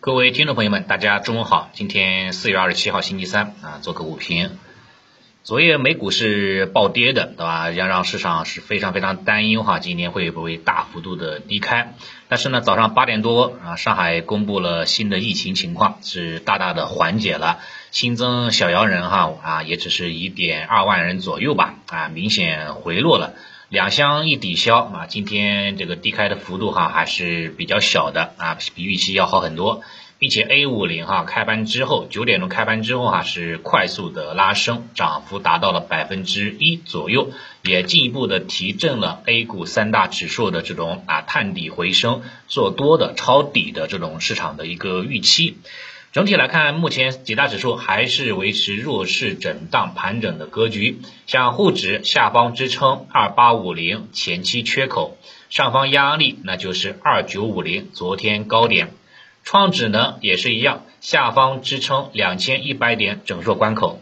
各位听众朋友们，大家中午好。今天四月二十七号星期三啊，做个午评。昨夜美股是暴跌的，对吧？让让市场是非常非常担忧哈，今天会不会大幅度的低开？但是呢，早上八点多啊，上海公布了新的疫情情况，是大大的缓解了，新增小阳人哈啊，也只是一点二万人左右吧啊，明显回落了。两相一抵消啊，今天这个低开的幅度哈还是比较小的啊，比预期要好很多，并且 A 五零哈开盘之后九点钟开盘之后哈是快速的拉升，涨幅达到了百分之一左右，也进一步的提振了 A 股三大指数的这种啊探底回升、做多的抄底的这种市场的一个预期。整体来看，目前几大指数还是维持弱势震荡盘整的格局。像沪指下方支撑二八五零前期缺口，上方压力那就是二九五零昨天高点。创指呢也是一样，下方支撑两千一百点整数关口，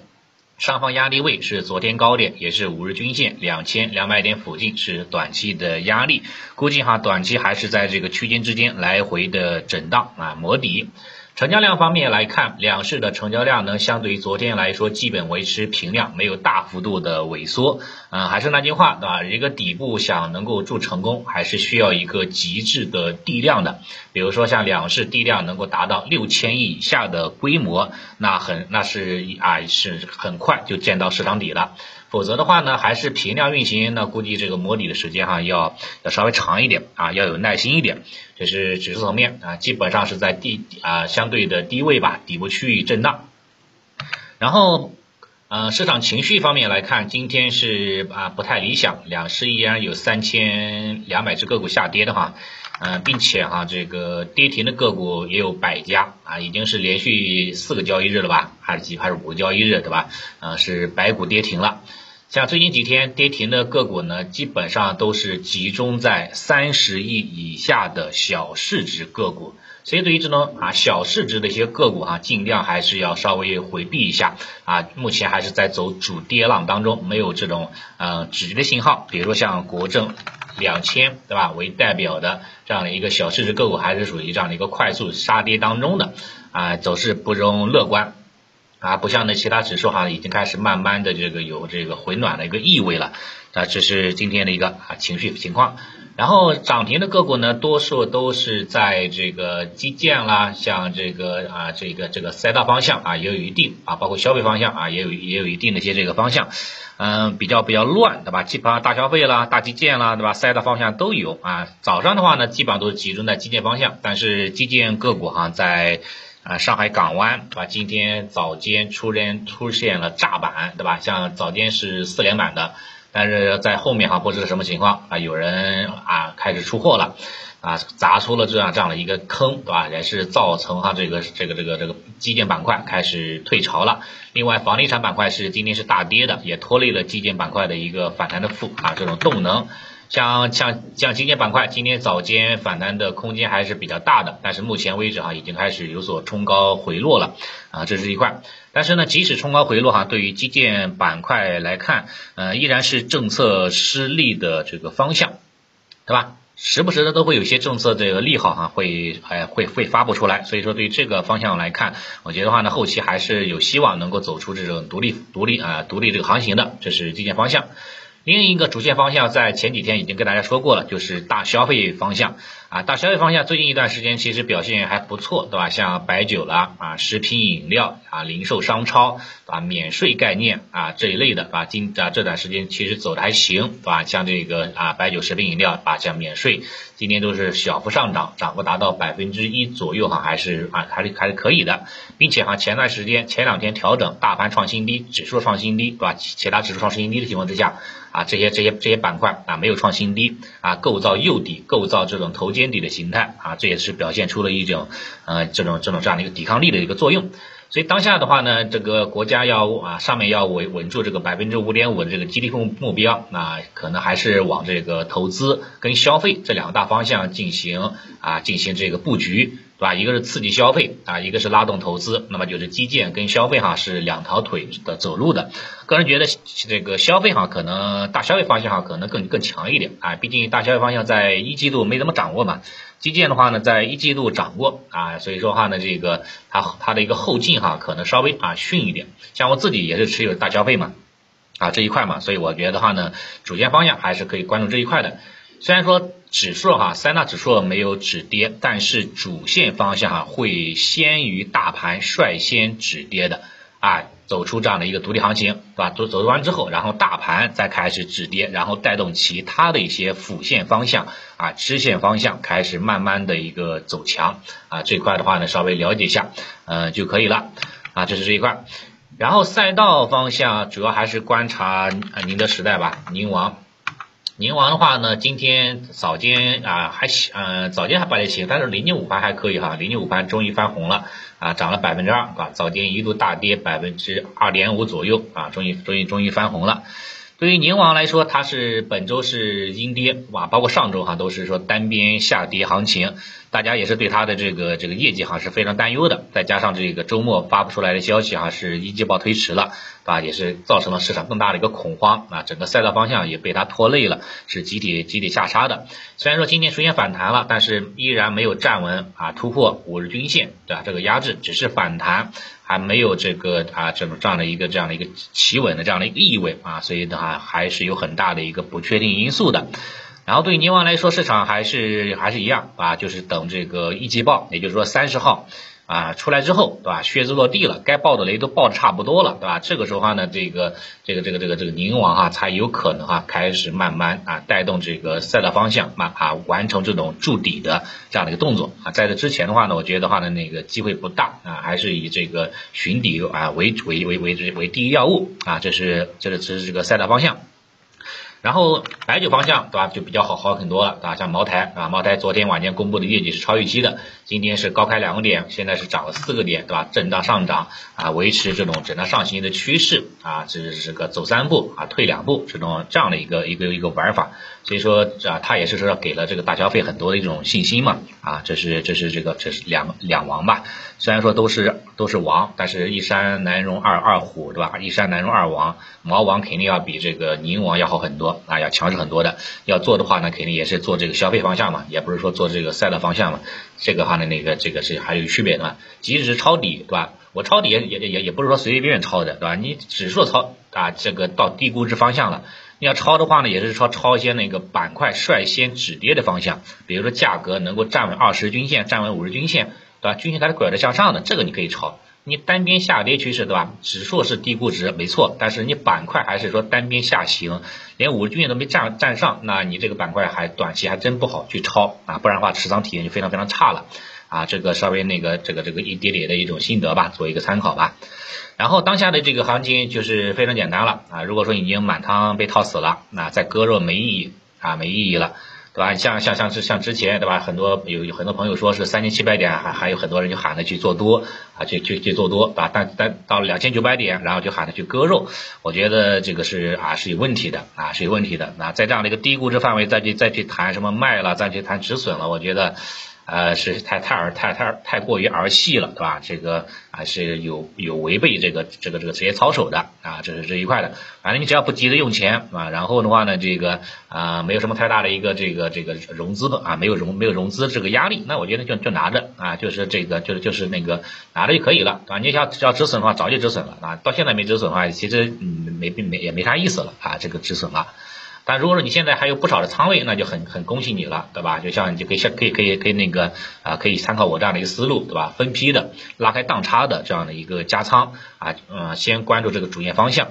上方压力位是昨天高点，也是五日均线两千两百点附近是短期的压力。估计哈短期还是在这个区间之间来回的震荡啊磨底。成交量方面来看，两市的成交量呢，相对于昨天来说，基本维持平量，没有大幅度的萎缩。嗯，还是那句话，对吧？一个底部想能够筑成功，还是需要一个极致的地量的。比如说像两市地量能够达到六千亿以下的规模，那很那是啊是很快就见到市场底了。否则的话呢，还是平量运行，那估计这个摸底的时间哈要要稍微长一点啊，要有耐心一点。这是指数层面啊，基本上是在低啊相对的低位吧，底部区域震荡。然后，呃，市场情绪方面来看，今天是啊不太理想，两市依然有三千两百只个股下跌的哈，嗯，并且哈这个跌停的个股也有百家啊，已经是连续四个交易日了吧，还是几还是五个交易日对吧？啊，是百股跌停了。像最近几天跌停的个股呢，基本上都是集中在三十亿以下的小市值个股，所以对于这种啊小市值的一些个股哈，尽量还是要稍微回避一下啊。目前还是在走主跌浪当中，没有这种呃止跌的信号。比如说像国证两千对吧为代表的这样的一个小市值个股，还是属于这样的一个快速杀跌当中的啊，走势不容乐观。啊，不像那其他指数哈，已经开始慢慢的这个有这个回暖的一个意味了。啊，这是今天的一个啊情绪情况。然后涨停的个股呢，多数都是在这个基建啦，像这个啊这个这个赛道方向啊也有一定啊，包括消费方向啊也有也有一定的一些这个方向，嗯，比较比较乱，对吧？基本上大消费啦、大基建啦，对吧？赛道方向都有啊。早上的话呢，基本上都是集中在基建方向，但是基建个股哈在。啊，上海港湾对吧？今天早间出现出现了炸板，对吧？像早间是四连板的，但是在后面哈不知道什么情况啊，有人啊开始出货了，啊砸出了这样这样的一个坑，对吧？也是造成哈这个这个这个这个基建板块开始退潮了。另外，房地产板块是今天是大跌的，也拖累了基建板块的一个反弹的负啊这种动能。像像像基建板块，今天早间反弹的空间还是比较大的，但是目前为止哈，已经开始有所冲高回落了啊，这是一块。但是呢，即使冲高回落哈，对于基建板块来看，呃，依然是政策失利的这个方向，对吧？时不时的都会有些政策这个利好哈，会哎会会发布出来，所以说对于这个方向来看，我觉得话呢，后期还是有希望能够走出这种独立独立啊独立这个行情的，这是基建方向。另一个主线方向在前几天已经跟大家说过了，就是大消费方向啊，大消费方向最近一段时间其实表现还不错，对吧？像白酒啦啊，食品饮料啊，零售商超啊，免税概念啊这一类的啊，今啊这段时间其实走的还行，对吧？像这个啊白酒、食品饮料啊，像免税，今天都是小幅上涨，涨幅达到百分之一左右哈，还是啊还是还是可以的，并且哈前段时间前两天调整，大盘创新低，指数创新低，对吧？其他指数创新低的情况之下。啊，这些这些这些板块啊没有创新低啊，构造诱底，构造这种头肩底的形态啊，这也是表现出了一种呃这种这种这样的一个抵抗力的一个作用。所以当下的话呢，这个国家要啊上面要稳稳住这个百分之五点五的这个 GDP 目标，那可能还是往这个投资跟消费这两个大方向进行啊进行这个布局。对吧？一个是刺激消费啊，一个是拉动投资，那么就是基建跟消费哈是两条腿的走路的。个人觉得这个消费哈可能大消费方向哈可能更更强一点啊，毕竟大消费方向在一季度没怎么掌握嘛。基建的话呢，在一季度掌握啊，所以说话呢，这个它它的一个后劲哈可能稍微啊逊一点。像我自己也是持有大消费嘛。啊，这一块嘛，所以我觉得话呢，主线方向还是可以关注这一块的。虽然说指数哈，三大指数没有止跌，但是主线方向哈会先于大盘率先止跌的啊，走出这样的一个独立行情，对吧？走走完之后，然后大盘再开始止跌，然后带动其他的一些辅线方向啊，支线方向开始慢慢的一个走强啊，这块的话呢，稍微了解一下，嗯就可以了啊，这是这一块。然后赛道方向主要还是观察宁德时代吧，宁王，宁王的话呢，今天早间啊还行，嗯早间还不太行，但是临近午盘还可以哈，临近午盘终于翻红了啊，涨了百分之二啊，早间一度大跌百分之二点五左右啊，终于终于终于翻红了。对于宁王来说，它是本周是阴跌哇，包括上周哈都是说单边下跌行情，大家也是对它的这个这个业绩哈是非常担忧的，再加上这个周末发布出来的消息哈是一季报推迟了，啊也是造成了市场更大的一个恐慌啊，整个赛道方向也被它拖累了，是集体集体下杀的。虽然说今天出现反弹了，但是依然没有站稳啊突破五日均线对吧？这个压制只是反弹。还没有这个啊，这种这样的一个这样的一个企稳的这样的一个意味啊，所以的话还是有很大的一个不确定因素的。然后对于宁王来说，市场还是还是一样啊，就是等这个一季报，也就是说三十号。啊，出来之后，对吧？靴子落地了，该爆的雷都爆的差不多了，对吧？这个时候话呢，这个这个这个这个这个宁王哈，才有可能哈开始慢慢啊带动这个赛道方向，慢啊完成这种筑底的这样的一个动作啊。在这之前的话呢，我觉得话呢那个机会不大啊，还是以这个寻底啊为为为为为第一要务啊，这是这是这是这个赛道方向。然后白酒方向对吧？就比较好好很多了啊，像茅台啊，茅台昨天晚间公布的业绩是超预期的，今天是高开两个点，现在是涨了四个点对吧？震荡上涨啊，维持这种震荡上行的趋势啊，这是这个走三步啊退两步这种这样的一个一个一个玩法，所以说啊，他也是说给了这个大消费很多的一种信心嘛啊，这是这是这个这是两两王吧，虽然说都是都是王，但是一山难容二二虎对吧？一山难容二王，毛王肯定要比这个宁王要好很多。啊，要强势很多的，要做的话呢，肯定也是做这个消费方向嘛，也不是说做这个赛道方向嘛。这个话呢，那个这个是还有区别的嘛。即使是抄底，对吧？我抄底也也也也不是说随随便便抄的，对吧？你指数抄啊，这个到低估值方向了，你要抄的话呢，也是说抄一些那个板块率先止跌的方向，比如说价格能够站稳二十均线，站稳五十均线，对吧？均线它是拐着向上的，这个你可以抄。你单边下跌趋势对吧？指数是低估值没错，但是你板块还是说单边下行，连五十均线都没站站上，那你这个板块还短期还真不好去抄啊，不然的话持仓体验就非常非常差了啊。这个稍微那个这个这个一点点的一种心得吧，做一个参考吧。然后当下的这个行情就是非常简单了啊，如果说已经满仓被套死了，那再割肉没意义啊，没意义了。对吧？像像像是像之前对吧？很多有有很多朋友说是三千七百点，还还有很多人就喊着去做多啊，去去去做多啊。但但到两千九百点，然后就喊着去割肉，我觉得这个是啊是有问题的啊是有问题的啊。在这样的一个低估值范围再去再去谈什么卖了，再去谈止损了，我觉得。呃，是太太儿太太太过于儿戏了，对吧？这个啊是有有违背这个这个这个职业操守的啊，这是这一块的。反正你只要不急着用钱啊，然后的话呢，这个啊没有什么太大的一个这个这个融资的啊，没有融没有融资这个压力，那我觉得就就拿着啊，就是这个就是就是那个拿着就可以了啊。你想要止损的话，早就止损了啊，到现在没止损的话，其实嗯没没也没啥意思了啊，这个止损了。但如果说你现在还有不少的仓位，那就很很恭喜你了，对吧？就像你就可以像可以可以可以那个啊，可以参考我这样的一个思路，对吧？分批的拉开档差的这样的一个加仓啊，嗯，先关注这个主线方向，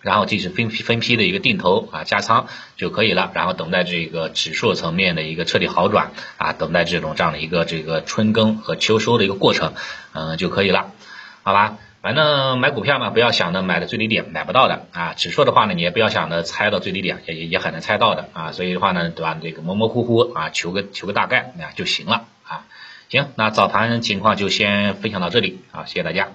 然后进行分批分批的一个定投啊加仓就可以了，然后等待这个指数层面的一个彻底好转啊，等待这种这样的一个这个春耕和秋收的一个过程，嗯就可以了，好吧？反正买股票嘛，不要想着买的最低点买不到的啊。指数的话呢，你也不要想着猜到最低点，也也很难猜到的啊。所以的话呢，对吧？这个模模糊糊啊，求个求个大概那就行了啊。行，那早盘情况就先分享到这里啊，谢谢大家。